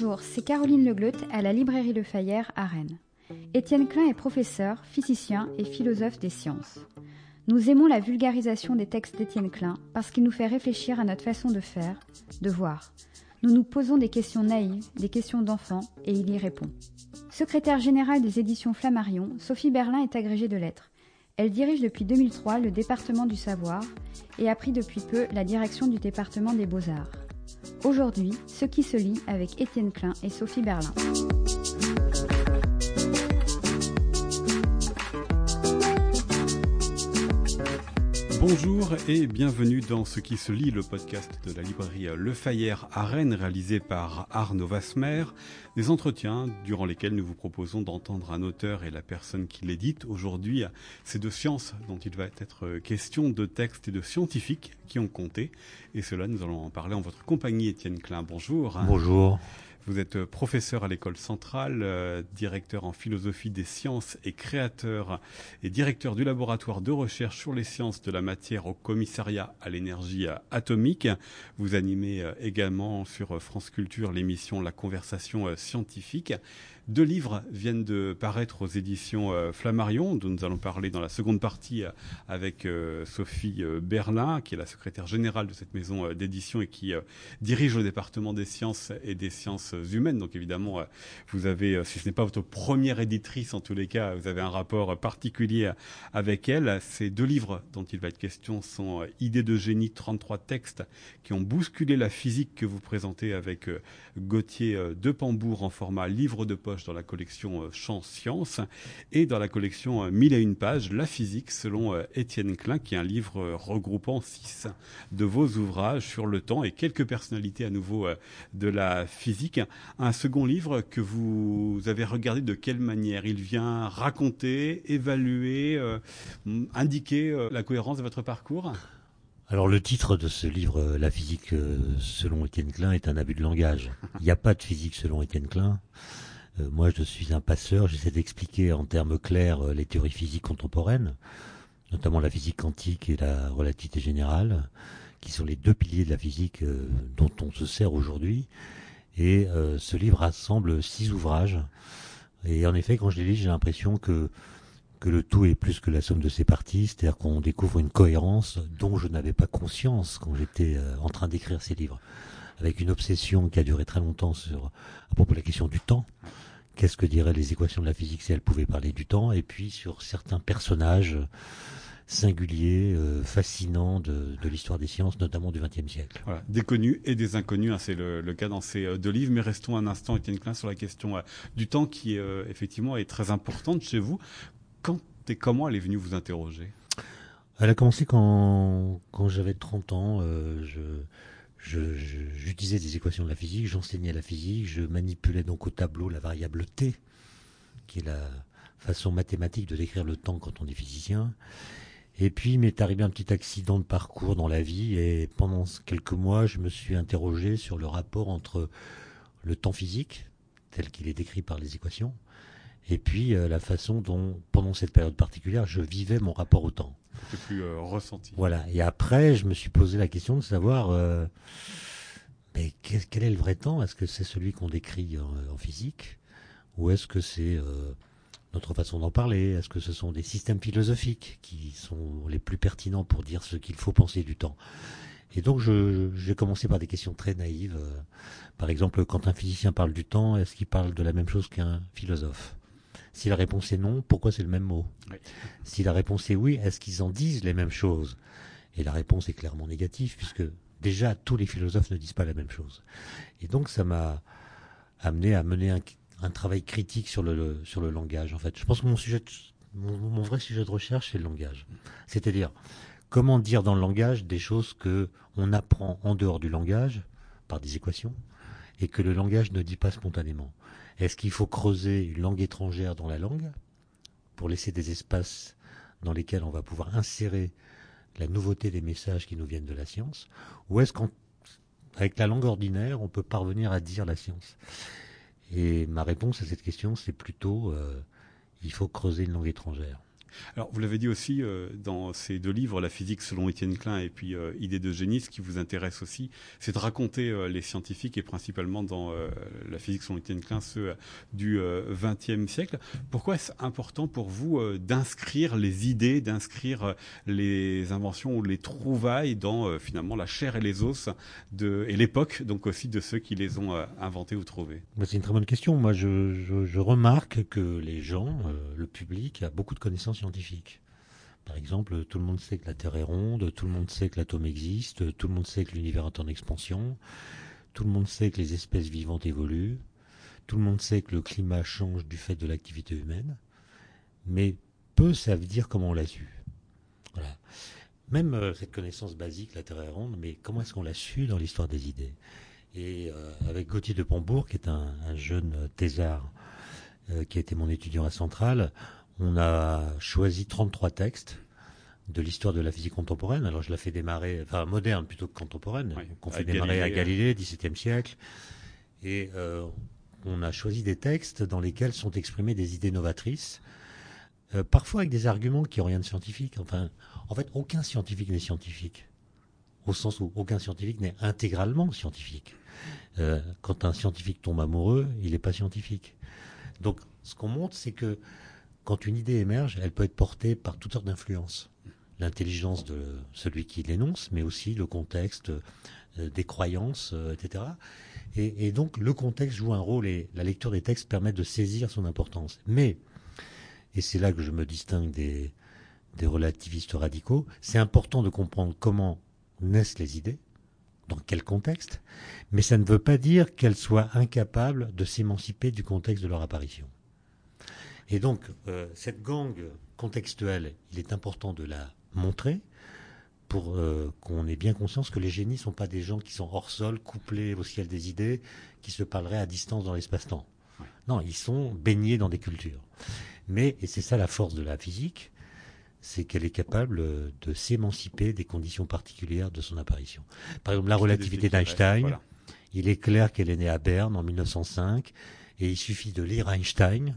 Bonjour, c'est Caroline Legleut à la librairie Le Fayère à Rennes. Étienne Klein est professeur, physicien et philosophe des sciences. Nous aimons la vulgarisation des textes d'Étienne Klein parce qu'il nous fait réfléchir à notre façon de faire, de voir. Nous nous posons des questions naïves, des questions d'enfants, et il y répond. Secrétaire générale des éditions Flammarion, Sophie Berlin est agrégée de lettres. Elle dirige depuis 2003 le département du savoir et a pris depuis peu la direction du département des beaux-arts. Aujourd'hui, ce qui se lit avec Étienne Klein et Sophie Berlin. Bonjour et bienvenue dans Ce qui se lit, le podcast de la librairie Le Fayère à Rennes, réalisé par Arnaud Vasmer. Des entretiens durant lesquels nous vous proposons d'entendre un auteur et la personne qui l'édite. Aujourd'hui, c'est de sciences dont il va être question, de textes et de scientifiques qui ont compté. Et cela, nous allons en parler en votre compagnie, Étienne Klein. Bonjour. Bonjour. Vous êtes professeur à l'école centrale, euh, directeur en philosophie des sciences et créateur et directeur du laboratoire de recherche sur les sciences de la matière au commissariat à l'énergie atomique. Vous animez euh, également sur France Culture l'émission La conversation euh, scientifique. Deux livres viennent de paraître aux éditions euh, Flammarion, dont nous allons parler dans la seconde partie euh, avec euh, Sophie Berlin, qui est la secrétaire générale de cette maison d'édition et qui dirige le département des sciences et des sciences humaines. Donc évidemment, vous avez, si ce n'est pas votre première éditrice, en tous les cas, vous avez un rapport particulier avec elle. Ces deux livres dont il va être question sont Idées de génie, 33 textes qui ont bousculé la physique que vous présentez avec Gauthier de Pambourg en format livre de poche dans la collection euh, Champs Sciences et dans la collection euh, Mille et une pages, La physique selon euh, Étienne Klein, qui est un livre regroupant six de vos ouvrages sur le temps et quelques personnalités à nouveau de la physique. Un second livre que vous avez regardé de quelle manière? Il vient raconter, évaluer, indiquer la cohérence de votre parcours? Alors le titre de ce livre, La physique selon Étienne Klein, est un abus de langage. Il n'y a pas de physique selon Étienne Klein. Euh, moi, je suis un passeur, j'essaie d'expliquer en termes clairs euh, les théories physiques contemporaines, notamment la physique quantique et la relativité générale, qui sont les deux piliers de la physique euh, dont on se sert aujourd'hui. Et ce livre rassemble six ouvrages. Et en effet, quand je les lis, j'ai l'impression que que le tout est plus que la somme de ses parties, c'est-à-dire qu'on découvre une cohérence dont je n'avais pas conscience quand j'étais en train d'écrire ces livres, avec une obsession qui a duré très longtemps sur à propos de la question du temps qu'est-ce que diraient les équations de la physique si elles pouvaient parler du temps, et puis sur certains personnages singuliers, euh, fascinants de, l'histoire des sciences, notamment du XXe siècle. Voilà, des connus et des inconnus, hein, c'est le, cas dans ces euh, deux livres. Mais restons un instant, Étienne Klein, sur la question euh, du temps qui, effectivement, est très importante chez vous. Quand et comment elle est venue vous interroger? Elle a commencé quand, quand j'avais 30 ans. je j'utilisais des équations de la physique, j'enseignais la physique, je manipulais donc au tableau la variable t, qui est la façon mathématique de décrire le temps quand on est physicien. Et puis il m'est arrivé un petit accident de parcours dans la vie et pendant quelques mois je me suis interrogé sur le rapport entre le temps physique, tel qu'il est décrit par les équations, et puis euh, la façon dont, pendant cette période particulière, je vivais mon rapport au temps. C'était plus euh, ressenti. Voilà. Et après, je me suis posé la question de savoir, euh, mais quel, est le vrai temps? Est-ce que c'est celui qu'on décrit en, physique, ou est-ce que c'est notre façon d'en parler? Est-ce que ce sont des systèmes philosophiques qui sont les plus pertinents pour dire ce qu'il faut penser du temps? Et donc, j'ai commencé par des questions très naïves. Par exemple, quand un physicien parle du temps, est-ce qu'il parle de la même chose qu'un philosophe? Si la réponse est non, pourquoi c'est le même mot? Si la réponse est oui, est-ce qu'ils en disent les mêmes choses? Et la réponse est clairement négative, puisque déjà tous les philosophes ne disent pas la même chose. Et donc ça m'a amené à mener un, travail critique sur le, sur le langage. En fait, je pense que mon sujet, mon, vrai sujet de recherche, c'est le langage. C'est-à-dire comment dire dans le langage des choses que on apprend en dehors du langage par des équations et que le langage ne dit pas spontanément. Est-ce qu'il faut creuser une langue étrangère dans la langue pour laisser des espaces dans lesquels on va pouvoir insérer la nouveauté des messages qui nous viennent de la science Ou est-ce qu'avec la langue ordinaire, on peut parvenir à dire la science? Et ma réponse à cette question, c'est plutôt euh, il faut creuser une langue étrangère. Alors, vous l'avez dit aussi euh, dans ces deux livres, La physique selon Étienne Klein et puis euh, Idée de génie, ce qui vous intéresse aussi, c'est de raconter euh, les scientifiques et principalement dans La physique selon Étienne Klein, ceux du XXe siècle. Pourquoi est-ce important pour vous d'inscrire les idées, d'inscrire les inventions ou les trouvailles dans finalement la chair et les os et l'époque, donc aussi de ceux qui les ont inventés ou trouvés C'est une très bonne question. Moi, je remarque que les gens, le public, a beaucoup de connaissances scientifiques. Par exemple, tout le monde sait que la Terre est ronde, tout le monde sait que l'atome existe, tout le monde sait que l'univers est en expansion, tout le monde sait que les espèces vivantes évoluent, tout le monde sait que le climat change du fait de l'activité humaine, mais peu savent dire comment on l'a su. Voilà. Même euh, cette connaissance basique, la Terre est ronde, mais comment est-ce qu'on l'a su dans l'histoire des idées? Et euh, avec Gauthier de Pambourg, qui est un, jeune thésard euh, qui a été mon étudiant à Centrale, on a choisi 33 textes de l'histoire de la physique contemporaine. Alors je la fais démarrer, enfin moderne plutôt que contemporaine, qu'on fait démarrer à Galilée, XVIIe siècle. Et euh, on a choisi des textes dans lesquels sont exprimées des idées novatrices, euh, parfois avec des arguments qui n'ont rien de scientifique. Enfin, en fait, aucun scientifique n'est scientifique, au sens où aucun scientifique n'est intégralement scientifique. Euh, quand un scientifique tombe amoureux, il n'est pas scientifique. Donc, ce qu'on montre, c'est que quand une idée émerge, elle peut être portée par toutes sortes d'influences. L'intelligence de celui qui l'énonce, mais aussi le contexte euh, des croyances, euh, etc. Et, donc le contexte joue un rôle et la lecture des textes permet de saisir son importance. Mais, et c'est là que je me distingue des, des relativistes radicaux, c'est important de comprendre comment naissent les idées, dans quel contexte, mais ça ne veut pas dire qu'elles soient incapables de s'émanciper du contexte de leur apparition. Et donc, euh, cette gangue contextuelle, il est important de la montrer pour euh, qu'on ait bien conscience que les génies ne sont pas des gens qui sont hors sol, couplés au ciel des idées, qui se parleraient à distance dans l'espace-temps. Non, ils sont baignés dans des cultures. Mais, et c'est ça la force de la physique, c'est qu'elle est capable de s'émanciper des conditions particulières de son apparition. Par exemple, la relativité d'Einstein, il est clair qu'elle est née à Berne en 1905, et il suffit de lire Einstein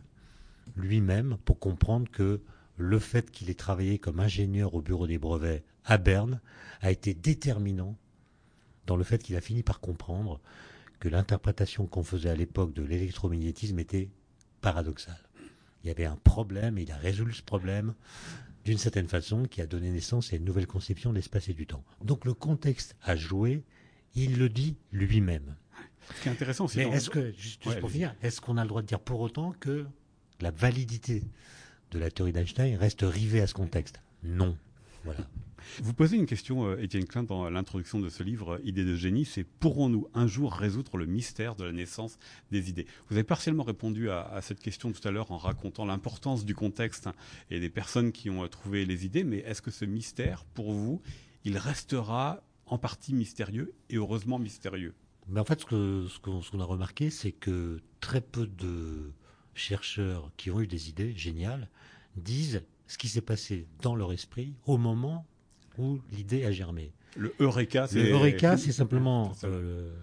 lui-même pour comprendre que le fait qu'il ait travaillé comme ingénieur au bureau des brevets à Berne a été déterminant dans le fait qu'il a fini par comprendre que l'interprétation qu'on faisait à l'époque de l'électromagnétisme était paradoxale. Il y avait un problème et il a résolu ce problème d'une certaine façon qui a donné naissance à une nouvelle conception de l'espace et du temps. Donc le contexte a joué, il le dit lui-même. Ce qui est intéressant, c'est. Mais est-ce que, juste, pour finir, est-ce qu'on a le droit de dire pour autant que la validité de la théorie d'Einstein reste rivée à ce contexte. Non. Voilà. Vous posez une question, euh, Étienne Klein, dans l'introduction de ce livre, euh, Idées de génie, c'est pourrons-nous un jour résoudre le mystère de la naissance des idées? Vous avez partiellement répondu à, cette question tout à l'heure en racontant l'importance du contexte et des personnes qui ont euh, trouvé les idées, mais est-ce que ce mystère, pour vous, il restera en partie mystérieux et heureusement mystérieux? Mais En fait, ce qu'on a remarqué, c'est que très peu de chercheurs qui ont eu des idées géniales disent ce qui s'est passé dans leur esprit au moment où l'idée a germé. Le Eureka, c'est... Le Eureka, c'est simplement euh,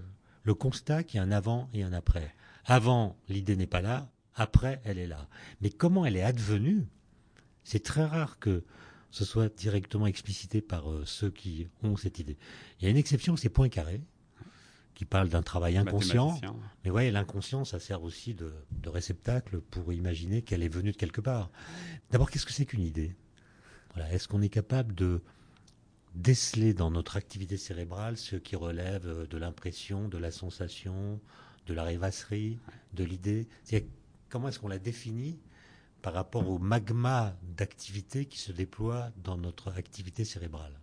le constat qu'il y a un avant et un après. Avant, l'idée n'est pas là, après, elle est là. Mais comment elle est advenue C'est très rare que ce soit directement explicité par euh, ceux qui ont cette idée. Il y a une exception, c'est Poincaré, qui parle d'un travail inconscient. Mais ouais, l'inconscient, ça sert aussi de, réceptacle pour imaginer qu'elle est venue de quelque part. D'abord, qu'est-ce que c'est qu'une idée? Voilà. Est-ce qu'on est capable de déceler dans notre activité cérébrale ce qui relève de l'impression, de la sensation, de la rêvasserie, de l'idée? Comment est-ce qu'on la définit par rapport au magma d'activité qui se déploie dans notre activité cérébrale?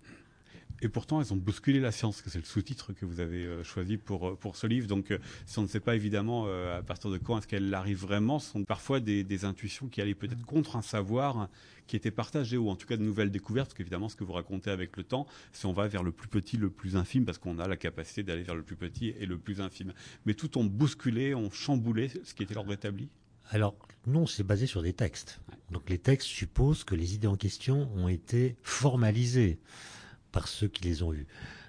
Et pourtant, elles ont bousculé la science, que c'est le sous-titre que vous avez euh, choisi pour, euh, pour ce livre. Donc, euh, si on ne sait pas évidemment à partir de quand est-ce qu'elle arrive vraiment, ce sont parfois des, des intuitions qui allaient peut-être contre un savoir qui était partagé, ou en tout cas de nouvelles découvertes, parce qu'évidemment, ce que vous racontez avec le temps, c'est on va vers le plus petit, le plus infime, parce qu'on a la capacité d'aller vers le plus petit et le plus infime. Mais tout ont bousculé, ont chamboulé ce qui était l'ordre établi? Alors, non, c'est basé sur des textes. Donc les textes supposent que les idées en question ont été formalisées par ceux qui les ont eus.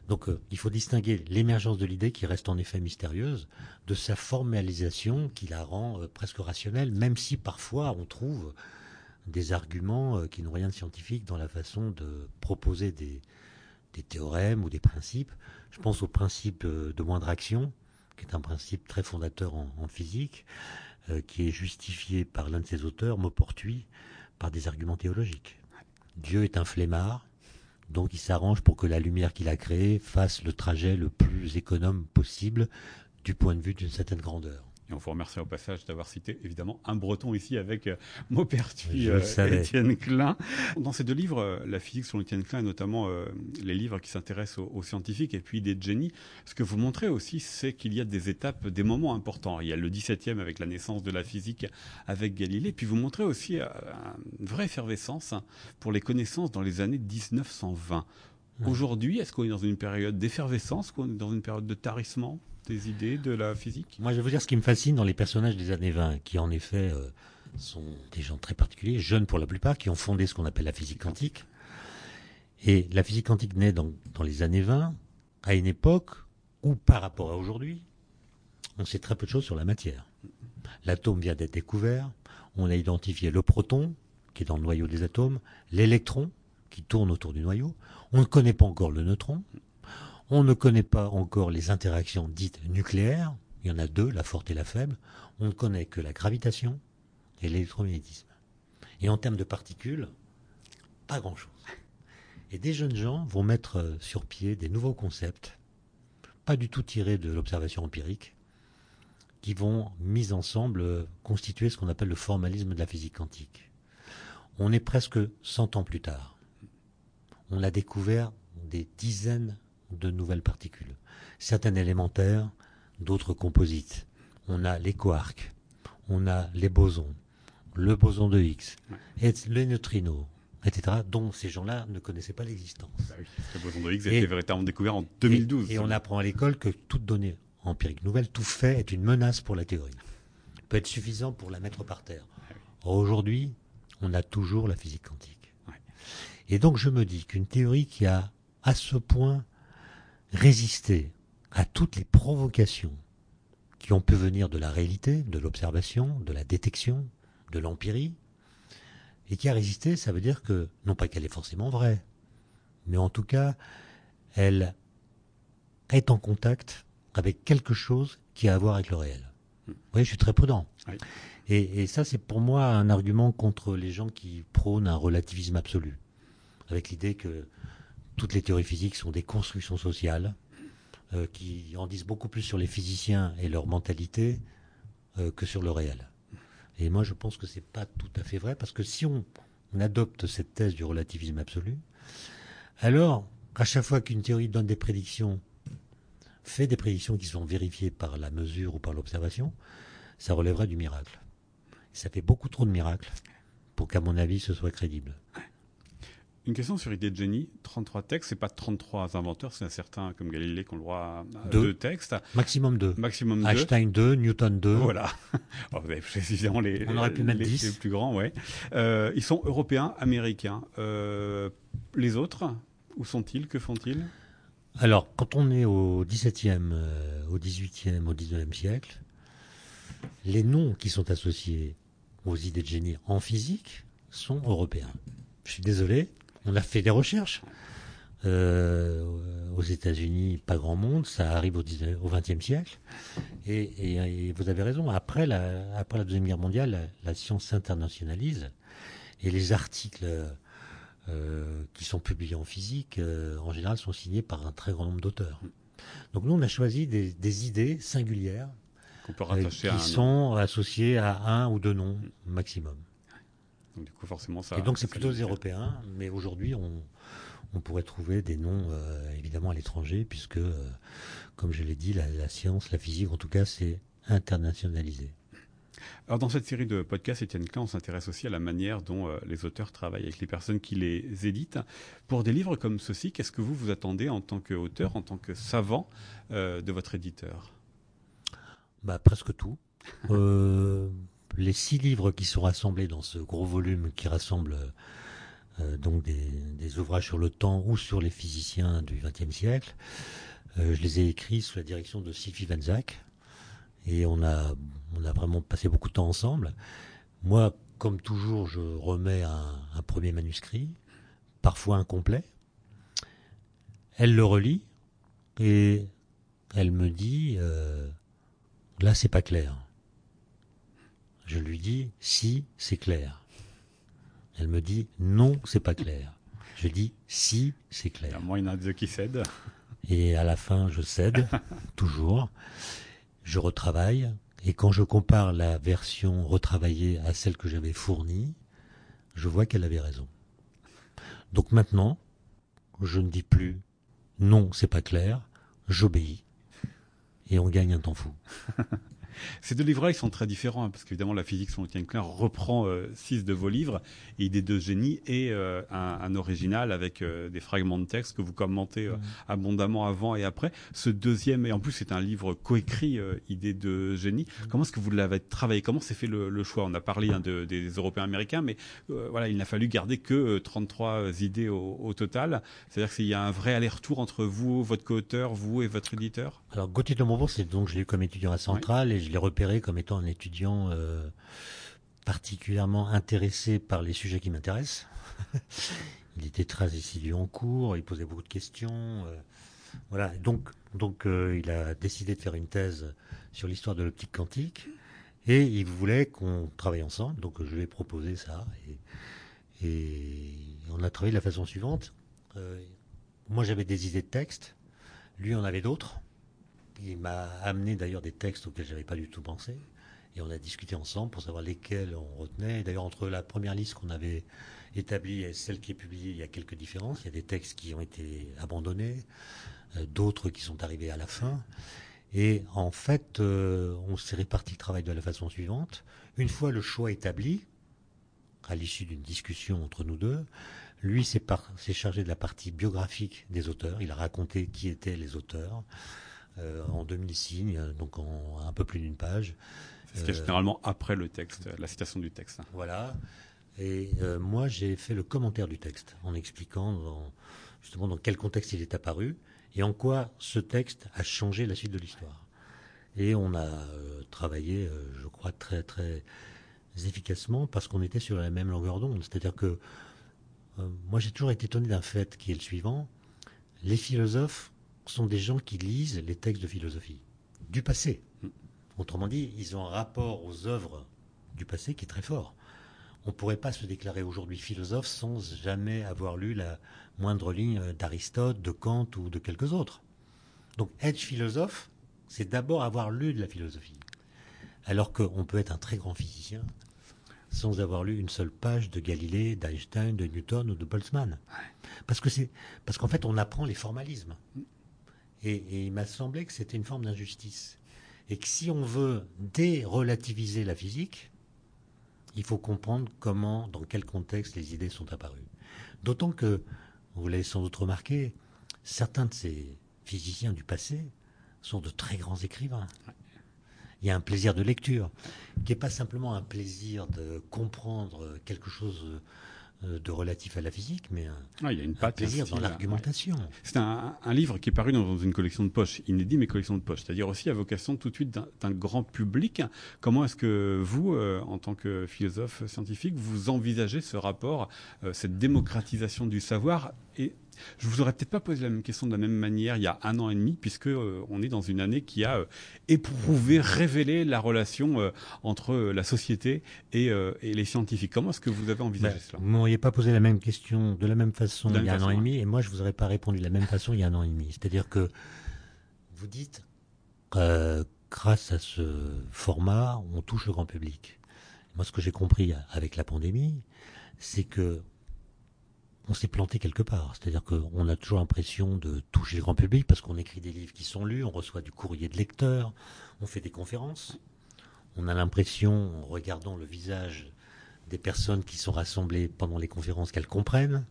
Donc euh, il faut distinguer l'émergence de l'idée qui reste en effet mystérieuse de sa formalisation qui la rend euh, presque rationnelle, même si parfois on trouve des arguments euh, qui n'ont rien de scientifique dans la façon de proposer des, théorèmes ou des principes. Je pense au principe de moindre action, qui est un principe très fondateur en, physique, qui est justifié par l'un de ses auteurs, Maupertuis, par des arguments théologiques. Dieu est un flemmard, donc il s'arrange pour que la lumière qu'il a créée fasse le trajet le plus économe possible du point de vue d'une certaine grandeur. Et on vous remercie au passage d'avoir cité évidemment un breton ici avec euh, Maupertuis, euh, Étienne Klein. Dans ces deux livres, euh, la physique sur Étienne Klein et notamment les livres qui s'intéressent aux, scientifiques et puis des génies, ce que vous montrez aussi, c'est qu'il y a des étapes, des moments importants. Il y a le 17e avec la naissance de la physique avec Galilée, puis vous montrez aussi une vraie effervescence pour les connaissances dans les années 1920. Aujourd'hui, est-ce qu'on est dans une période d'effervescence, qu'on est dans une période de tarissement? Des idées de la physique? Moi, je vais vous dire ce qui me fascine dans les personnages des années 20, qui en effet euh, sont des gens très particuliers, jeunes pour la plupart, qui ont fondé ce qu'on appelle la physique quantique. Et la physique quantique naît dans, dans les années 20, à une époque où, par rapport à aujourd'hui, on sait très peu de choses sur la matière. L'atome vient d'être découvert, on a identifié le proton, qui est dans le noyau des atomes, l'électron, qui tourne autour du noyau, on ne connaît pas encore le neutron, on ne connaît pas encore les interactions dites nucléaires. Il y en a deux, la forte et la faible. On ne connaît que la gravitation et l'électromagnétisme. Et en termes de particules, pas grand-chose. Et des jeunes gens vont mettre sur pied des nouveaux concepts, pas du tout tirés de l'observation empirique, qui vont, mis ensemble, constituer ce qu'on appelle le formalisme de la physique quantique. On est presque 100 ans plus tard. On a découvert des dizaines de nouvelles particules. Certaines élémentaires, d'autres composites. On a les quarks, on a les bosons, le boson de Higgs, et les neutrinos, etc., dont ces gens-là ne connaissaient pas l'existence. Bah le boson de Higgs a été véritablement découvert en 2012. Et, on apprend à l'école que toute donnée empirique nouvelle, tout fait est une menace pour la théorie. Peut être suffisant pour la mettre par terre. Aujourd'hui, on a toujours la physique quantique. Et donc je me dis qu'une théorie qui a à ce point résister à toutes les provocations qui ont pu venir de la réalité, de l'observation, de la détection, de l'empirie, et qui a résisté, ça veut dire que, non pas qu'elle est forcément vraie, mais en tout cas, elle est en contact avec quelque chose qui a à voir avec le réel. Vous voyez, je suis très prudent. Et, et, ça, c'est pour moi un argument contre les gens qui prônent un relativisme absolu, avec l'idée que toutes les théories physiques sont des constructions sociales euh, qui en disent beaucoup plus sur les physiciens et leur mentalité euh, que sur le réel. Et moi, je pense que ce n'est pas tout à fait vrai, parce que si on, adopte cette thèse du relativisme absolu, alors, à chaque fois qu'une théorie donne des prédictions, fait des prédictions qui sont vérifiées par la mesure ou par l'observation, ça relèverait du miracle. ça fait beaucoup trop de miracles pour qu'à mon avis, ce soit crédible. Une question sur idée de génie. 33 textes, c'est pas 33 inventeurs, c'est un certain comme Galilée qu'on le voit à deux. textes. Maximum deux. Maximum deux. Einstein 2, Newton 2. Voilà. vous avez évidemment les, On aurait pu mettre les, 10. les plus grands, ouais. Euh, ils sont européens, américains. Euh, les autres, où sont-ils? Que font-ils? Alors, quand on est au 17e, euh, au 18e, au 19e siècle, les noms qui sont associés aux idées de génie en physique sont européens. Je suis désolé, on a fait des recherches. Euh, aux États-Unis, pas grand monde, ça arrive au, XXe siècle. Et, vous avez raison, après la, après la Deuxième Guerre mondiale, la, science s'internationalise et les articles euh, qui sont publiés en physique, euh, en général, sont signés par un très grand nombre d'auteurs. Donc nous, on a choisi des, idées singulières qui sont associées à un ou deux noms maximum. Donc, du coup, forcément, ça. Et donc, c'est plutôt européen, mais aujourd'hui, on, pourrait trouver des noms euh, évidemment à l'étranger, puisque, euh, comme je l'ai dit, la, science, la physique, en tout cas, c'est internationalisé. Alors dans cette série de podcasts, Étienne Klein, on s'intéresse aussi à la manière dont euh, les auteurs travaillent avec les personnes qui les éditent. Pour des livres comme ceux-ci, qu'est-ce que vous vous attendez en tant qu'auteur, en tant que savant de votre éditeur? Bah, Presque tout. Les six livres qui sont rassemblés dans ce gros volume qui rassemble euh, donc des, ouvrages sur le temps ou sur les physiciens du XXe siècle, euh, je les ai écrits sous la direction de Sylvie Van et on a, on a vraiment passé beaucoup de temps ensemble. Moi, comme toujours, je remets un, un premier manuscrit, parfois incomplet. Elle le relit et elle me dit euh, là c'est pas clair. Je lui dis si c'est clair. Elle me dit non c'est pas clair. Je dis si c'est clair. Il y a de qui cède. Et à la fin je cède toujours. Je retravaille et quand je compare la version retravaillée à celle que j'avais fournie, je vois qu'elle avait raison. Donc maintenant, je ne dis plus non, c'est pas clair, j'obéis et on gagne un temps fou. Ces deux livres-là, ils sont très différents, hein, parce qu'évidemment, la physique selon Étienne Klein reprend euh, six de vos livres, Idées de génie, et euh, un, original avec euh, des fragments de texte que vous commentez mmh. abondamment avant et après. Ce deuxième, et en plus, c'est un livre coécrit, Idées de génie. Mmh. Comment est-ce que vous l'avez travaillé? Comment s'est fait le, choix? On a parlé hein, de, des Européens américains, mais voilà, il n'a fallu garder que 33 idées au, au total. C'est-à-dire qu'il y a un vrai aller-retour entre vous, votre co-auteur, vous et votre éditeur? Alors, Gauthier de Montbourg, c'est donc je l'ai eu comme étudiant à Centrale, et je l'ai repéré comme étant un étudiant euh, particulièrement intéressé par les sujets qui m'intéressent. il était très assidu en cours, il posait beaucoup de questions. Euh, voilà, donc, donc euh, il a décidé de faire une thèse sur l'histoire de l'optique quantique et il voulait qu'on travaille ensemble. Donc je lui ai proposé ça et, et on a travaillé de la façon suivante. moi j'avais des idées de texte, lui en avait d'autres. Il m'a amené d'ailleurs des textes auxquels j'avais pas du tout pensé. Et on a discuté ensemble pour savoir lesquels on retenait. D'ailleurs, entre la première liste qu'on avait établie et celle qui est publiée, il y a quelques différences. Il y a des textes qui ont été abandonnés, euh, d'autres qui sont arrivés à la fin. Et en fait, euh, on s'est réparti le travail de la façon suivante. Une fois le choix établi, à l'issue d'une discussion entre nous deux, lui s'est chargé de la partie biographique des auteurs. Il a raconté qui étaient les auteurs. Euh, en 2000 signes, donc en un peu plus d'une page. C'est ce qui est généralement après le texte, la citation du texte. Voilà. Et euh, moi, j'ai fait le commentaire du texte en expliquant justement dans quel contexte il est apparu et en quoi ce texte a changé la suite de l'histoire. Et on a euh, travaillé, je crois, très très efficacement parce qu'on était sur la même longueur d'onde. C'est-à-dire que moi, j'ai toujours été étonné d'un fait qui est le suivant. Les philosophes sont des gens qui lisent les textes de philosophie du passé. Autrement dit, ils ont un rapport aux œuvres du passé qui est très fort. On ne pourrait pas se déclarer aujourd'hui philosophe sans jamais avoir lu la moindre ligne d'Aristote, de Kant ou de quelques autres. Donc être philosophe, c'est d'abord avoir lu de la philosophie. Alors qu'on peut être un très grand physicien sans avoir lu une seule page de Galilée, d'Einstein, de Newton ou de Boltzmann. Parce que c'est parce qu'en fait on apprend les formalismes. Et, il m'a semblé que c'était une forme d'injustice. Et que si on veut dérelativiser la physique, il faut comprendre comment, dans quel contexte les idées sont apparues. D'autant que, vous l'avez sans doute remarqué, certains de ces physiciens du passé sont de très grands écrivains. Il y a un plaisir de lecture, qui n'est pas simplement un plaisir de comprendre quelque chose de relatif à la physique, mais un, ah, il y a une patte, plaisir dans l'argumentation. C'est un, livre qui est paru dans une collection de poche, inédit mais collection de poche, c'est-à-dire aussi à vocation tout de suite d'un grand public. Comment est-ce que vous, euh, en tant que philosophe scientifique, vous envisagez ce rapport, euh, cette démocratisation du savoir et je vous aurais peut-être pas posé la même question de la même manière il y a un an et demi, puisque euh, on est dans une année qui a euh, éprouvé, révélé la relation euh, entre la société et, les scientifiques. Comment est-ce que vous avez envisagé ben, cela Vous m'auriez pas posé la même question de la même façon il y a un an et demi, et moi je vous aurais pas répondu de la même façon il y a un an et demi. C'est-à-dire que vous dites, grâce à ce format, on touche le grand public. Moi, ce que j'ai compris avec la pandémie, c'est que on s'est planté quelque part. C'est-à-dire qu'on a toujours l'impression de toucher le grand public parce qu'on écrit des livres qui sont lus, on reçoit du courrier de lecteurs, on fait des conférences. On a l'impression, en regardant le visage des personnes qui sont rassemblées pendant les conférences, qu'elles comprennent.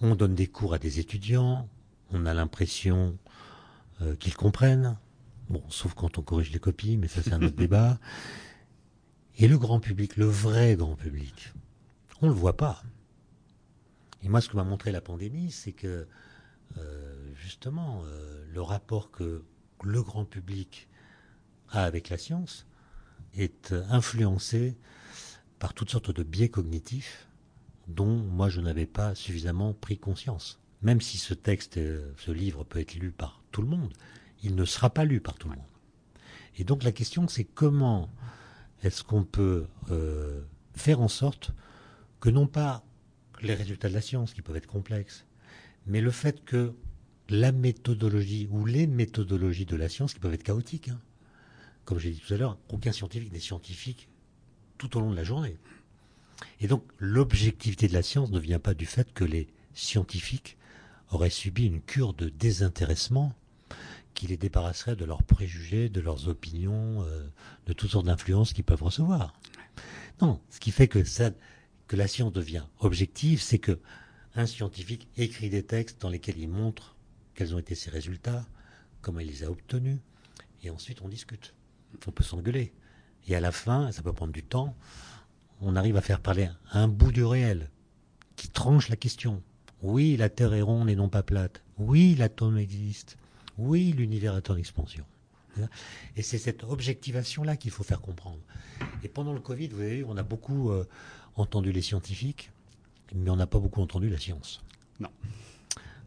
On donne des cours à des étudiants, on a l'impression euh, qu'ils comprennent. Bon, sauf quand on corrige les copies, mais ça c'est un autre débat. Et le grand public, le vrai grand public, on ne le voit pas. Et moi, ce que m'a montré la pandémie, c'est que euh, justement, euh, le rapport que le grand public a avec la science est influencé par toutes sortes de biais cognitifs dont moi je n'avais pas suffisamment pris conscience. Même si ce texte, euh, ce livre peut être lu par tout le monde, il ne sera pas lu par tout le monde. Et donc la question c'est comment est-ce qu'on peut euh, faire en sorte que non pas les résultats de la science qui peuvent être complexes, mais le fait que la méthodologie ou les méthodologies de la science qui peuvent être chaotiques, hein, comme j'ai dit tout à l'heure, aucun scientifique n'est scientifique tout au long de la journée. Et donc l'objectivité de la science ne vient pas du fait que les scientifiques auraient subi une cure de désintéressement qui les débarrasserait de leurs préjugés, de leurs opinions, euh, de toutes sortes d'influences qu'ils peuvent recevoir. Non, ce qui fait que, ça, que la science devient objective, c'est que un scientifique écrit des textes dans lesquels il montre quels ont été ses résultats, comment il les a obtenus, et ensuite on discute. On peut s'engueuler. Et à la fin, ça peut prendre du temps, on arrive à faire parler un bout du réel qui tranche la question. Oui, la Terre est ronde et non pas plate. Oui, l'atome existe. Oui, l'univers est en expansion. Et c'est cette objectivation-là qu'il faut faire comprendre. Et pendant le Covid, vous avez vu, on a beaucoup euh, entendu les scientifiques, mais on n'a pas beaucoup entendu la science. Non.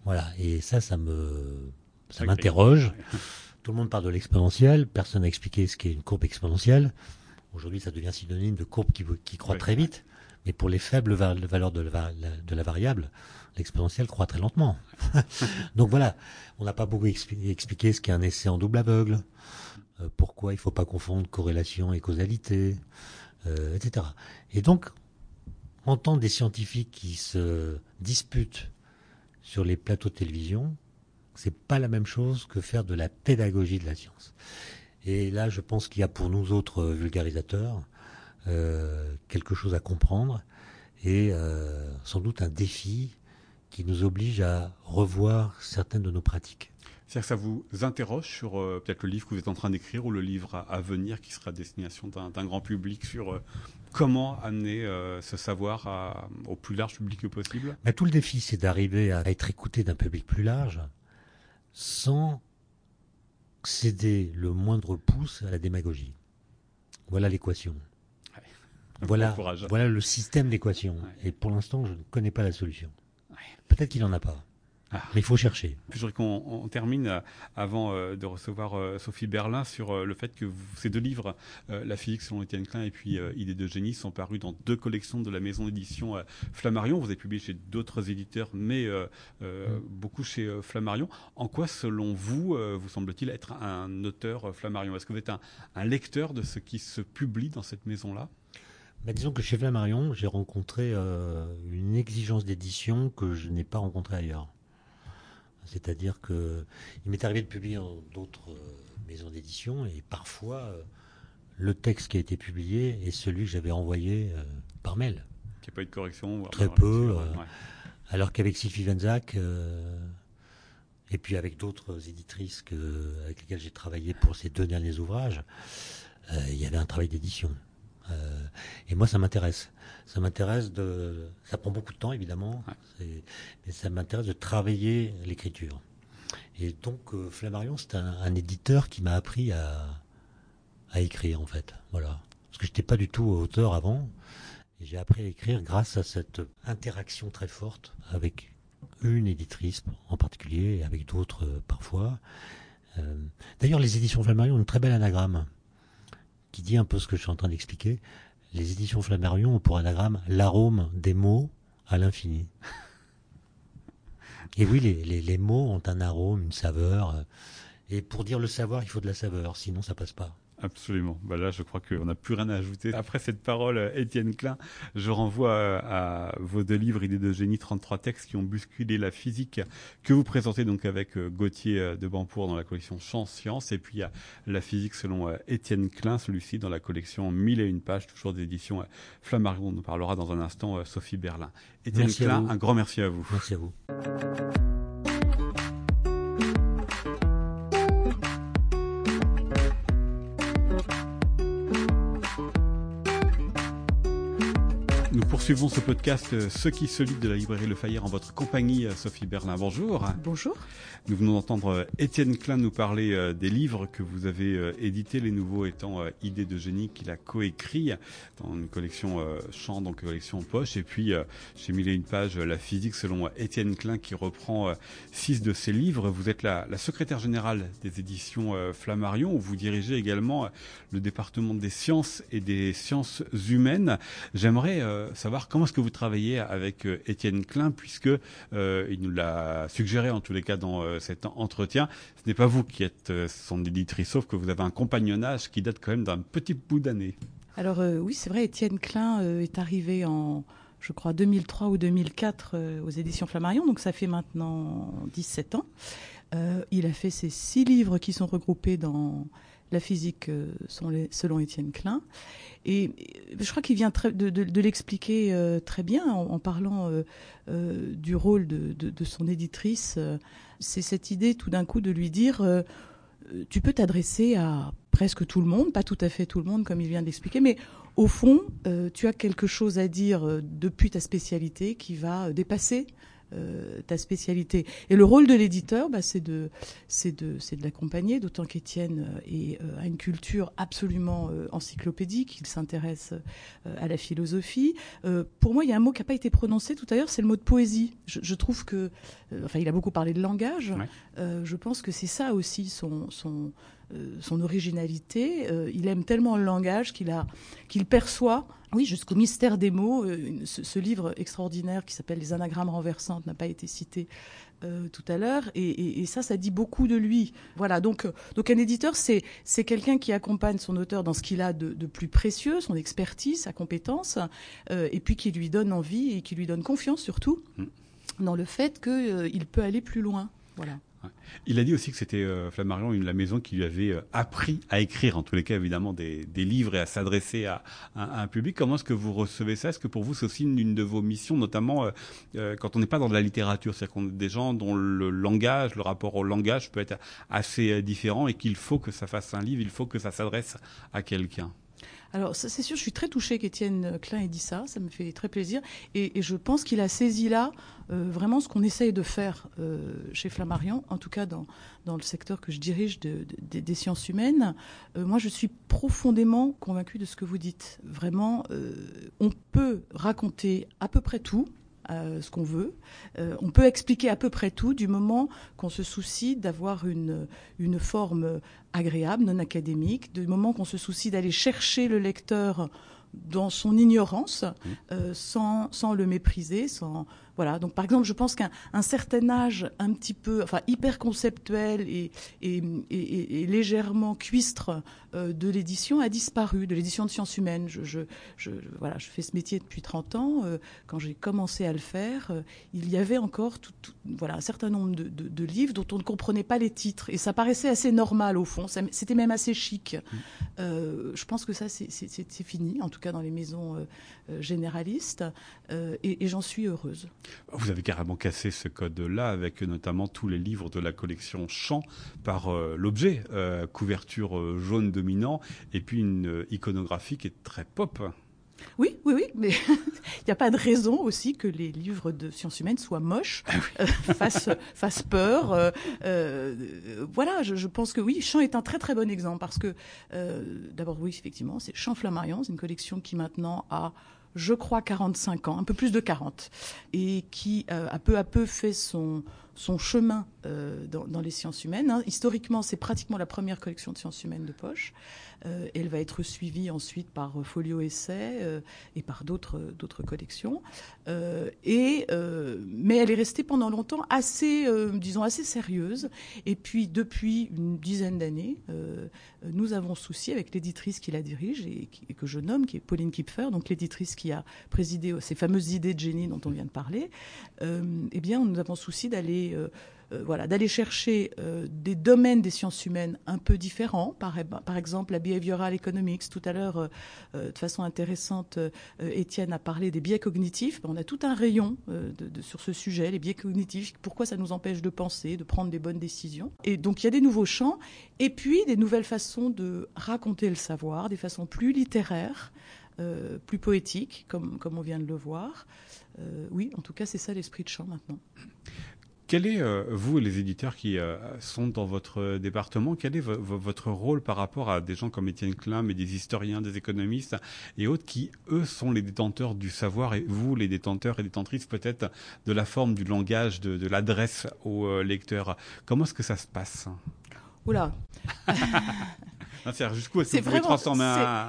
Voilà. Et ça, ça me, ça m'interroge. Tout le monde parle de l'exponentielle. Personne n'a expliqué ce qu'est une courbe exponentielle. Aujourd'hui, ça devient synonyme de courbe qui, qui croît très vite. Mais pour les faibles valeurs de la, variable, l'exponentielle croît très lentement. Donc voilà, on n'a pas beaucoup expliqué ce qu'est un essai en double aveugle, euh, pourquoi il ne faut pas confondre corrélation et causalité, euh, etc. Et donc, entendre des scientifiques qui se disputent sur les plateaux de télévision, c'est pas la même chose que faire de la pédagogie de la science. Et là, je pense qu'il y a pour nous autres vulgarisateurs euh, quelque chose à comprendre et euh, sans doute un défi qui nous oblige à revoir certaines de nos pratiques. C'est-à-dire que ça vous interroge sur euh, peut-être le livre que vous êtes en train d'écrire ou le livre à, venir qui sera à destination d'un grand public sur comment amener ce savoir au plus large public possible? Mais Tout le défi, c'est d'arriver à être écouté d'un public plus large sans céder le moindre pouce à la démagogie. Voilà l'équation. Voilà, voilà le système d'équation. Et pour l'instant, je ne connais pas la solution. Peut-être qu'il n'en a pas. Ah. Mais il faut chercher. Je voudrais qu'on termine euh, avant euh, de recevoir euh, Sophie Berlin sur le fait que ces deux livres, La physique selon Étienne Klein et puis Idées de génie, sont parus dans deux collections de la maison d'édition Flammarion. Vous avez publié chez d'autres éditeurs, mais mm. beaucoup chez Flammarion. En quoi, selon vous, vous semble-t-il être un auteur Flammarion? Est-ce que vous êtes un, un lecteur de ce qui se publie dans cette maison-là? Bah, disons que chez Flammarion, j'ai rencontré euh, une exigence d'édition que je n'ai pas rencontrée ailleurs. C'est-à-dire que il m'est arrivé de publier dans d'autres euh, maisons d'édition et parfois euh, le texte qui a été publié est celui que j'avais envoyé par mail. Qui n'a pas eu de correction Très peu. Alors qu'avec Sylvie Venzac et puis avec d'autres éditrices avec lesquelles j'ai travaillé pour ces deux derniers ouvrages, il y avait un travail d'édition. Euh, et moi, ça m'intéresse. Ça m'intéresse de. Ça prend beaucoup de temps, évidemment, mais ça m'intéresse de travailler l'écriture. Et donc, euh, Flammarion, c'est un, éditeur qui m'a appris à, à écrire, en fait. Voilà. Parce que je n'étais pas du tout auteur avant. Et j'ai appris à écrire grâce à cette interaction très forte avec une éditrice en particulier, et avec d'autres euh, parfois. D'ailleurs, les éditions Flammarion ont une très belle anagramme qui dit un peu ce que je suis en train d'expliquer. Les éditions Flammarion ont pour anagramme l'arôme des mots à l'infini. Et oui, les, les, mots ont un arôme, une saveur. Et pour dire le savoir, il faut de la saveur, sinon ça passe pas. Absolument. Bah là, je crois qu'on n'a plus rien à ajouter. Après cette parole, euh, Étienne Klein, je renvoie euh, à vos deux livres, Idées de génie, 33 textes qui ont bousculé la physique, que vous présentez donc avec euh, Gauthier de Bampour dans la collection Champs Sciences, et puis à La physique selon Étienne Klein, celui-ci dans la collection 1000 et une pages, toujours d'édition Flammarion. On nous parlera dans un instant Sophie Berlin. Étienne Klein, un grand merci à vous. Merci à vous. Poursuivons ce podcast euh, Ce qui se lit de la librairie Le Fayère en votre compagnie, euh, Sophie Berlin. Bonjour. Bonjour. Nous venons d'entendre euh, Étienne Klein nous parler des livres que vous avez édités, les nouveaux étant Idées de génie qu'il a coécrit dans une collection Champ, donc collection Poche. Et puis, j'ai mis une page La physique selon Étienne Klein qui reprend six de ses livres. Vous êtes la, la secrétaire générale des éditions Flammarion, où vous dirigez également le département des sciences et des sciences humaines. J'aimerais savoir comment est-ce que vous travaillez avec euh, Étienne Klein, puisque euh, il nous l'a suggéré en tous les cas dans euh, cet entretien. Ce n'est pas vous qui êtes son éditrice, sauf que vous avez un compagnonnage qui date quand même d'un petit bout d'année. Alors oui, c'est vrai, Étienne Klein est arrivé en, je crois, 2003 ou 2004 aux éditions Flammarion, donc ça fait maintenant 17 ans. il a fait ces six livres qui sont regroupés dans la physique selon Étienne Klein. Et je crois qu'il vient de, l'expliquer euh, très bien en, parlant euh, euh, du rôle de, son éditrice. C'est cette idée tout d'un coup de lui dire tu peux t'adresser à presque tout le monde, pas tout à fait tout le monde comme il vient d'expliquer, mais au fond, tu as quelque chose à dire depuis ta spécialité qui va dépasser euh, ta spécialité. Et le rôle de l'éditeur, bah, c'est de, c'est de, c'est de l'accompagner, d'autant qu'Étienne euh, est, euh, a une culture absolument encyclopédique, il s'intéresse à la philosophie. pour moi, il y a un mot qui n'a pas été prononcé tout à l'heure, c'est le mot de poésie. Je, trouve que, enfin, il a beaucoup parlé de langage. je pense que c'est ça aussi son, son, son originalité. il aime tellement le langage qu'il a, qu'il perçoit oui, jusqu'au mystère des mots. Euh, ce, livre extraordinaire qui s'appelle Les anagrammes renversantes n'a pas été cité euh, tout à l'heure, et, ça, ça dit beaucoup de lui. Voilà, donc, euh, donc un éditeur, c'est c'est quelqu'un qui accompagne son auteur dans ce qu'il a de, plus précieux, son expertise, sa compétence, et puis qui lui donne envie et qui lui donne confiance surtout mm. dans le fait qu'il peut aller plus loin. Voilà. Il a dit aussi que c'était euh, Flammarion, la maison qui lui avait euh, appris à écrire, en tous les cas évidemment, des, livres et à s'adresser à, un public. Comment est-ce que vous recevez ça? Est-ce que pour vous c'est aussi une, de vos missions, notamment euh, quand on n'est pas dans de la littérature, c'est-à-dire qu'on est des gens dont le langage, le rapport au langage peut être assez différent et qu'il faut que ça fasse un livre, il faut que ça s'adresse à quelqu'un? Alors, c'est sûr, je suis très touchée qu'Étienne Klein ait dit ça. Ça me fait très plaisir. Et, je pense qu'il a saisi là euh, vraiment ce qu'on essaye de faire euh, chez Flammarion, en tout cas dans, dans le secteur que je dirige des sciences humaines. Euh, moi, je suis profondément convaincue de ce que vous dites. Vraiment, on peut raconter à peu près tout ce qu'on veut. Euh, on peut expliquer à peu près tout du moment qu'on se soucie d'avoir une, une forme agréable, non académique, du moment qu'on se soucie d'aller chercher le lecteur dans son ignorance, mmh. euh, sans, sans, le mépriser, sans, voilà. Donc, par exemple, je pense qu'un certain âge un petit peu, enfin, hyper conceptuel et, et, légèrement cuistre euh, de l'édition a disparu, de l'édition de sciences humaines. Je, voilà, je fais ce métier depuis 30 ans. Euh, quand j'ai commencé à le faire, euh, il y avait encore tout, voilà, un certain nombre de, livres dont on ne comprenait pas les titres. Et ça paraissait assez normal, au fond. C'était même assez chic. Mmh. je pense que ça, c'est fini, en tout cas dans les maisons généralistes. et j'en suis heureuse. Vous avez carrément cassé ce code-là avec notamment tous les livres de la collection Champ par euh, l'objet, euh, couverture euh, jaune dominant et puis une iconographie qui est très pop. Oui, oui, oui, mais il n'y a pas de raison aussi que les livres de sciences humaines soient moches, ah fassent, peur. voilà, je, pense que oui, Champ est un très très bon exemple parce que, d'abord, oui, effectivement, c'est Champ Flammarion, c'est une collection qui maintenant a je crois, 45 ans, un peu plus de 40, et qui euh, a peu à peu fait son, son chemin euh, dans, les sciences humaines. Hein. Historiquement, c'est pratiquement la première collection de sciences humaines de poche. Euh, elle va être suivie ensuite par Folio Essai euh, et par d'autres d'autres collections. et mais elle est restée pendant longtemps assez, disons, assez sérieuse. Et puis depuis une dizaine d'années, nous avons souci avec l'éditrice qui la dirige et, que je nomme, qui est Pauline Kipfer, donc l'éditrice qui a présidé ces fameuses idées de génie dont on vient de parler. eh bien, nous avons souci d'aller euh, euh, voilà, d'aller chercher euh, des domaines des sciences humaines un peu différents, par, exemple la behavioral economics. Tout à l'heure, de façon intéressante, Étienne a parlé des biais cognitifs. On a tout un rayon sur ce sujet, les biais cognitifs, pourquoi ça nous empêche de penser, de prendre des bonnes décisions. Et donc il y a des nouveaux champs, et puis des nouvelles façons de raconter le savoir, des façons plus littéraires. plus poétique, comme, comme on vient de le voir. oui, en tout cas, c'est ça l'esprit de chant maintenant. Quel est, euh, vous, les éditeurs qui euh, sont dans votre département, quel est votre rôle par rapport à des gens comme Étienne Klein, mais des historiens, des économistes et autres qui, eux, sont les détenteurs du savoir et vous, les détenteurs et détentrices peut-être de la forme, du langage, de, l'adresse aux euh, lecteurs Comment est-ce que ça se passe? Oula c'est vraiment,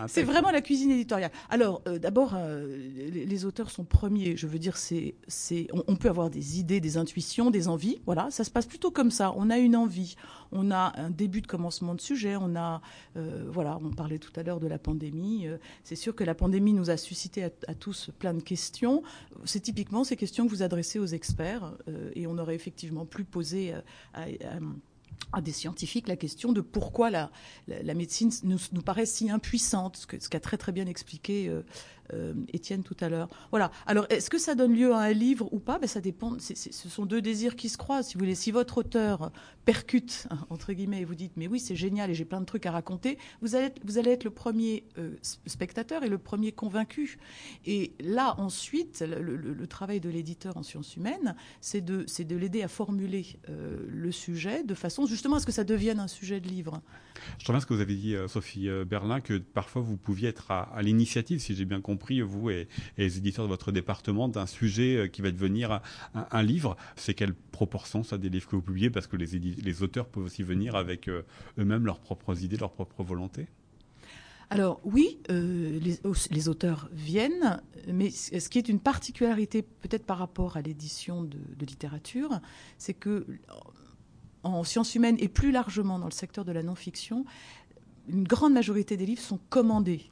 C'est vraiment la cuisine éditoriale. Alors, euh, d'abord, euh, les, auteurs sont premiers. Je veux dire, c'est, c'est, on, peut avoir des idées, des intuitions, des envies. Voilà, ça se passe plutôt comme ça. On a une envie, on a un début de commencement de sujet. On a, euh, voilà, on parlait tout à l'heure de la pandémie. c'est sûr que la pandémie nous a suscité à, tous plein de questions. C'est typiquement ces questions que vous adressez aux experts, et on aurait effectivement plus posé à à des scientifiques la question de pourquoi la, la, médecine nous, nous, paraît si impuissante, ce qu'a très très bien expliqué euh, Étienne tout à l'heure. Voilà. Alors, est-ce que ça donne lieu à un livre ou pas? Ben, Ça dépend. ce sont deux désirs qui se croisent. Si vous voulez, si votre auteur percute, entre guillemets, et vous dites, mais oui, c'est génial et j'ai plein de trucs à raconter, vous allez, vous allez être le premier euh, spectateur et le premier convaincu. Et là, ensuite, le, travail de l'éditeur en sciences humaines, c'est de, de l'aider à formuler euh, le sujet de façon justement à ce que ça devienne un sujet de livre. Je reviens à ce que vous avez dit, Sophie Berlin, que parfois vous pouviez être à l'initiative, si j'ai bien compris vous et, les éditeurs de votre département, d'un sujet euh, qui va devenir un, livre. C'est quelle proportion, ça, des livres que vous publiez? Parce que les, les auteurs peuvent aussi venir avec euh, eux-mêmes leurs propres idées, leurs propres volontés. Alors oui, euh, les, auteurs viennent, mais ce qui est une particularité peut-être par rapport à l'édition de, littérature, c'est que en sciences humaines et plus largement dans le secteur de la non-fiction, une grande majorité des livres sont commandés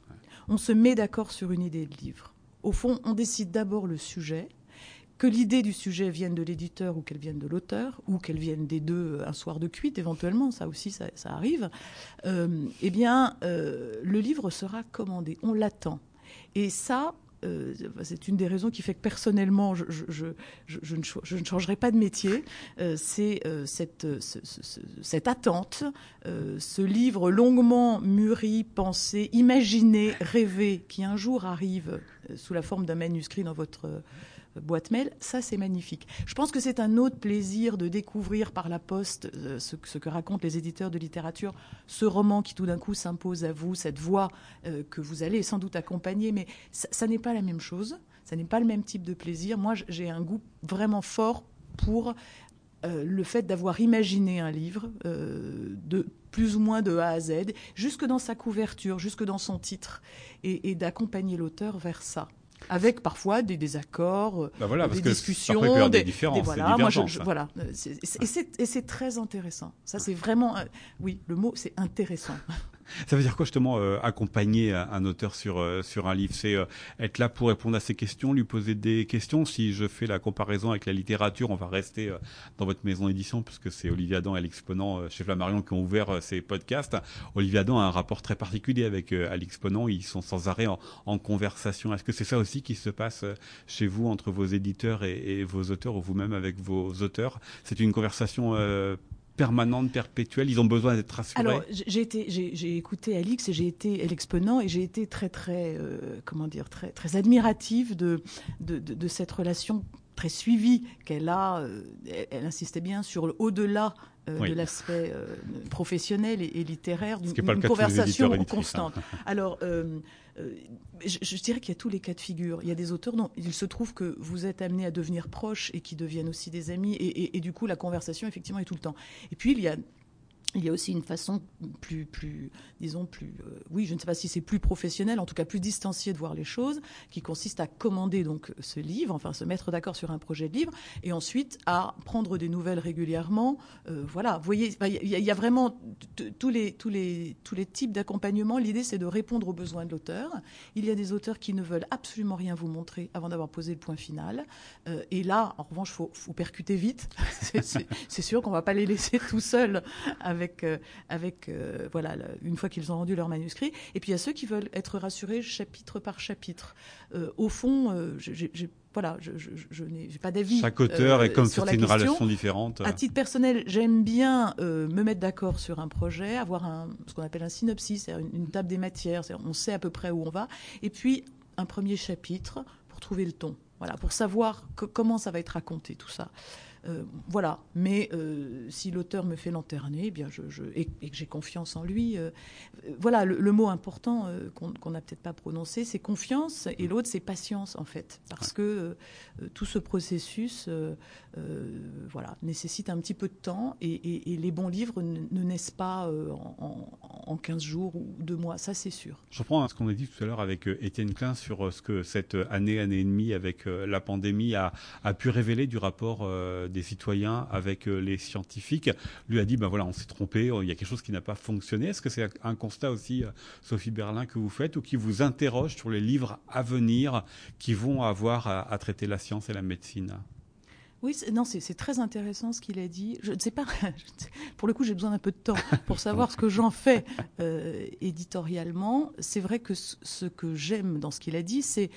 on se met d'accord sur une idée de livre. Au fond, on décide d'abord le sujet, que l'idée du sujet vienne de l'éditeur ou qu'elle vienne de l'auteur, ou qu'elle vienne des deux un soir de cuite éventuellement, ça aussi ça, arrive, euh, eh bien euh, le livre sera commandé, on l'attend. Et ça, euh, c'est une des raisons qui fait que personnellement, je, ne, changerai pas de métier. Euh, c'est euh, cette, cette, attente, ce livre longuement mûri, pensé, imaginé, rêvé, qui un jour arrive sous la forme d'un manuscrit dans votre boîte mail, ça c'est magnifique. Je pense que c'est un autre plaisir de découvrir par la poste euh, ce, que racontent les éditeurs de littérature, ce roman qui tout d'un coup s'impose à vous, cette voix euh, que vous allez sans doute accompagner, mais ça, n'est pas la même chose, ça n'est pas le même type de plaisir. Moi j'ai un goût vraiment fort pour euh, le fait d'avoir imaginé un livre de plus ou moins de A à Z, jusque dans sa couverture, jusque dans son titre, et d'accompagner l'auteur vers ça avec parfois des désaccords, bah des discussions, des, différences, voilà, voilà, et c'est très intéressant. Ça, c'est vraiment, euh, oui, le mot, c'est intéressant. Ça veut dire quoi justement euh, accompagner un auteur sur euh, sur un livre? C'est euh, être là pour répondre à ses questions, lui poser des questions. Si je fais la comparaison avec la littérature, on va rester dans votre maison d'édition puisque c'est Olivier Adam et l'exponent chez Flammarion qui ont ouvert ces podcasts. Olivier Adam a un rapport très particulier avec l'exponent. Ils sont sans arrêt en, conversation. Est-ce que c'est ça aussi qui se passe chez vous entre vos éditeurs et, et vos auteurs ou vous-même avec vos auteurs? C'est une conversation permanente, perpétuelle Ils ont besoin d'être rassurés. Alors, j'ai écouté Alix et j'ai été l'exponent et j'ai été très, très, euh, comment dire, très, très admirative de, de, cette relation très suivie qu'elle a. Euh, elle, insistait bien sur le au-delà euh, de l'aspect professionnel et, littéraire d'une conversation hein. constante. Alors, euh, je, dirais qu'il y a tous les cas de figure. Il y a des auteurs dont il se trouve que vous êtes amené à devenir proche et qui deviennent aussi des amis, et, et du coup, la conversation, effectivement, est tout le temps. Et puis, il y a il y a aussi une façon plus, plus disons, plus, euh, oui, je ne sais pas si c'est plus professionnel, en tout cas plus distancié de voir les choses, qui consiste à commander donc ce livre, enfin se mettre d'accord sur un projet de livre, et ensuite à prendre des nouvelles régulièrement. Euh, voilà, vous voyez, il y, a vraiment tous les, tous, les, tous les types d'accompagnement. L'idée, c'est de répondre aux besoins de l'auteur. Il y a des auteurs qui ne veulent absolument rien vous montrer avant d'avoir posé le point final. Euh, et là, en revanche, il faut, faut, percuter vite. c'est sûr qu'on ne va pas les laisser tout seuls avec avec, avec voilà, une fois qu'ils ont rendu leur manuscrit. Et puis il y a ceux qui veulent être rassurés chapitre par chapitre. au fond, j'ai voilà, je, je, je n'ai pas d'avis. Chaque auteur est comme c'est une relation différente. À titre personnel, j'aime bien me mettre d'accord sur un projet, avoir un, ce qu'on appelle un synopsis, une, une table des matières, on sait à peu près où on va, et puis un premier chapitre pour trouver le ton. Voilà, pour savoir comment ça va être raconté tout ça. Euh, voilà. Mais euh, si l'auteur me fait lanterner, eh bien je, et, que j'ai confiance en lui, euh, voilà, le, mot important qu'on n'a peut-être pas prononcé, c'est confiance, et l'autre c'est patience en fait, parce que tout ce processus, voilà, nécessite un petit peu de temps, et, les bons livres ne, naissent pas en, en, 15 jours ou deux mois, ça c'est sûr. Je reprends ce qu'on a dit tout à l'heure avec Étienne Klein sur ce que cette année, année et demie avec la pandémie a, a pu révéler du rapport des citoyens avec euh, les scientifiques, lui a dit ben voilà, on s'est trompé, il y a quelque chose qui n'a pas fonctionné. Est-ce que c'est un constat aussi, euh, Sophie Berlin, que vous faites ou qui vous interroge sur les livres à venir qui vont avoir à, traiter la science et la médecine? Oui, non, c'est très intéressant ce qu'il a dit. Je ne sais pas, pour le coup, j'ai besoin d'un peu de temps pour savoir ce que j'en fais euh, éditorialement. C'est vrai que ce que j'aime dans ce qu'il a dit, c'est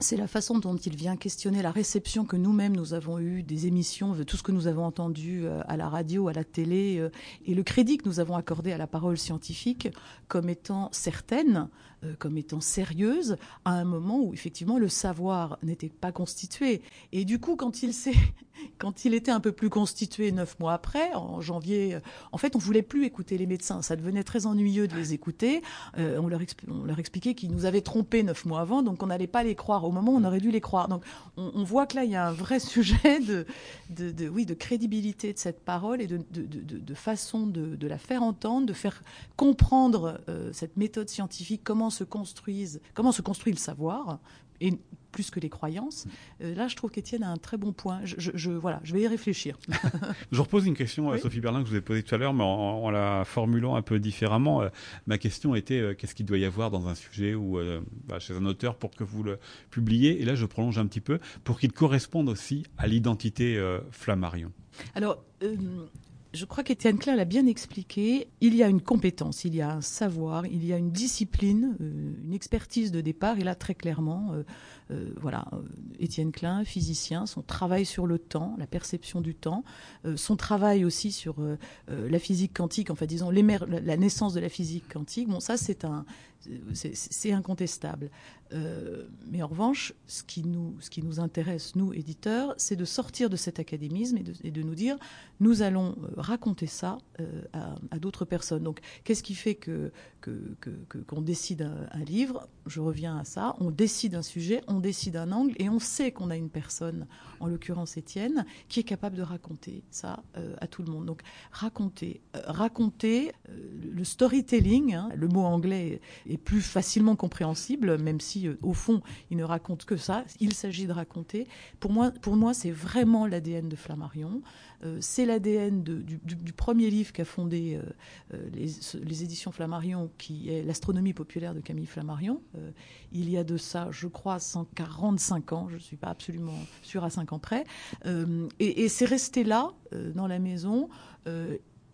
c'est la façon dont il vient questionner la réception que nous-mêmes nous avons eue des émissions, tout ce que nous avons entendu euh, à la radio, à la télé, euh, et le crédit que nous avons accordé à la parole scientifique comme étant certaine, comme étant sérieuse, à un moment où effectivement le savoir n'était pas constitué. Et du coup, quand il s'est quand il était un peu plus constitué neuf mois après, en janvier, en fait, on voulait plus écouter les médecins. Ça devenait très ennuyeux de les écouter. on, leur on leur expliquait qu'ils nous avaient trompés neuf mois avant, donc on n'allait pas les croire au moment où on aurait dû les croire. Donc on, voit que là, il y a un vrai sujet de, de, oui, de crédibilité de cette parole et de, de façon de, la faire entendre, de faire comprendre euh, cette méthode scientifique, comment se construisent, comment se construit le savoir, et plus que les croyances. Euh, là, je trouve qu'Étienne a un très bon point. Je, voilà, je vais y réfléchir. je repose une question à Sophie Berlin que je vous ai posée tout à l'heure, mais en, la formulant un peu différemment. Euh, ma question était euh, qu'est-ce qu'il doit y avoir dans un sujet ou bah, chez un auteur pour que vous le publiez? Et là, je prolonge un petit peu pour qu'il corresponde aussi à l'identité Flammarion. Alors, je crois qu'Étienne Klein l'a bien expliqué. Il y a une compétence, il y a un savoir, il y a une discipline, euh, une expertise de départ. Et là, très clairement, euh, euh, voilà, Étienne Klein, physicien, son travail sur le temps, la perception du temps, son travail aussi sur la physique quantique, enfin disons la naissance de la physique quantique. Bon, ça, c'est un, c'est incontestable. Euh, mais en revanche, ce qui, nous, ce qui nous intéresse, nous, éditeurs, c'est de sortir de cet académisme et de, nous dire, nous allons euh, raconter ça euh, à, d'autres personnes. Donc, qu'est-ce qui fait que qu'on décide un, livre? Je reviens à ça. On décide un sujet, on décide un angle, et on sait qu'on a une personne, en l'occurrence Étienne, qui est capable de raconter ça à tout le monde. Donc, raconter, raconter le storytelling, hein, le mot anglais est plus facilement compréhensible, même si euh, au fond, il ne raconte que ça. Il s'agit de raconter. Pour moi, pour moi c'est vraiment l'ADN de Flammarion. Euh, c'est l'ADN du, premier livre qu'a fondé euh, les, éditions Flammarion, qui est L'astronomie populaire de Camille Flammarion. Il y a de ça, je crois, 145 ans. Je ne suis pas absolument sûre à 5 ans près. et, et c'est resté là, dans la maison.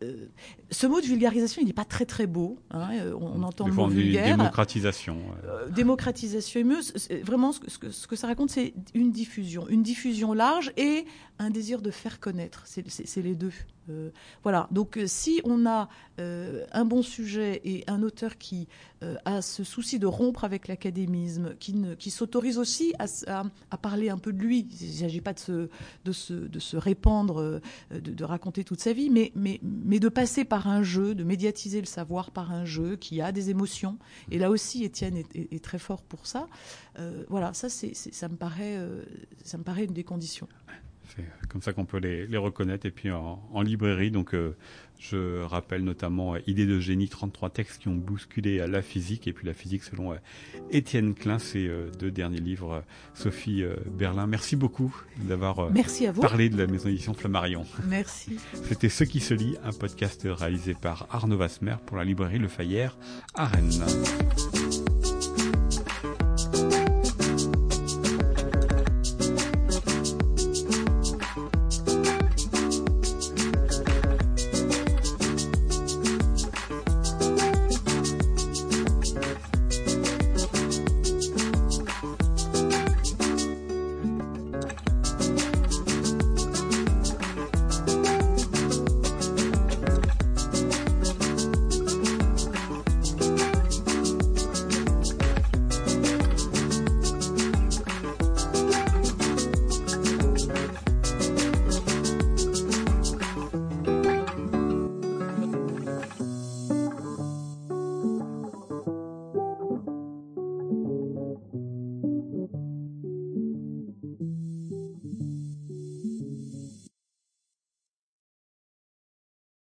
Euh, ce mot de vulgarisation, il n'est pas très très beau. Hein, euh, on, entend le mot vulgaire. Démocratisation. Euh, démocratisation émeuse. Vraiment, ce que, ce que ça raconte, c'est une diffusion, une diffusion large et un désir de faire connaître. C'est les deux. Euh, voilà. Donc, euh, si on a euh, un bon sujet et un auteur qui a ce souci de rompre avec l'académisme, qui, s'autorise aussi à, parler un peu de lui, il ne s'agit pas de se, répandre, de, raconter toute sa vie, mais, de passer par un jeu, de médiatiser le savoir par un jeu qui a des émotions. Et là aussi, Étienne est, très fort pour ça. voilà, ça, ça, ça me paraît une des conditions. C'est comme ça qu'on peut les, reconnaître. Et puis en, librairie, donc euh, je rappelle notamment euh, Idée de génie, 33 textes qui ont bousculé euh, la physique. Et puis la physique selon Étienne Klein, ces deux derniers livres. Sophie Berlin, merci beaucoup d'avoir parlé de la maison d'édition Flammarion. Merci. C'était Ce qui se lit, un podcast réalisé par Arnaud Vasmer pour la librairie Le Fayère à Rennes.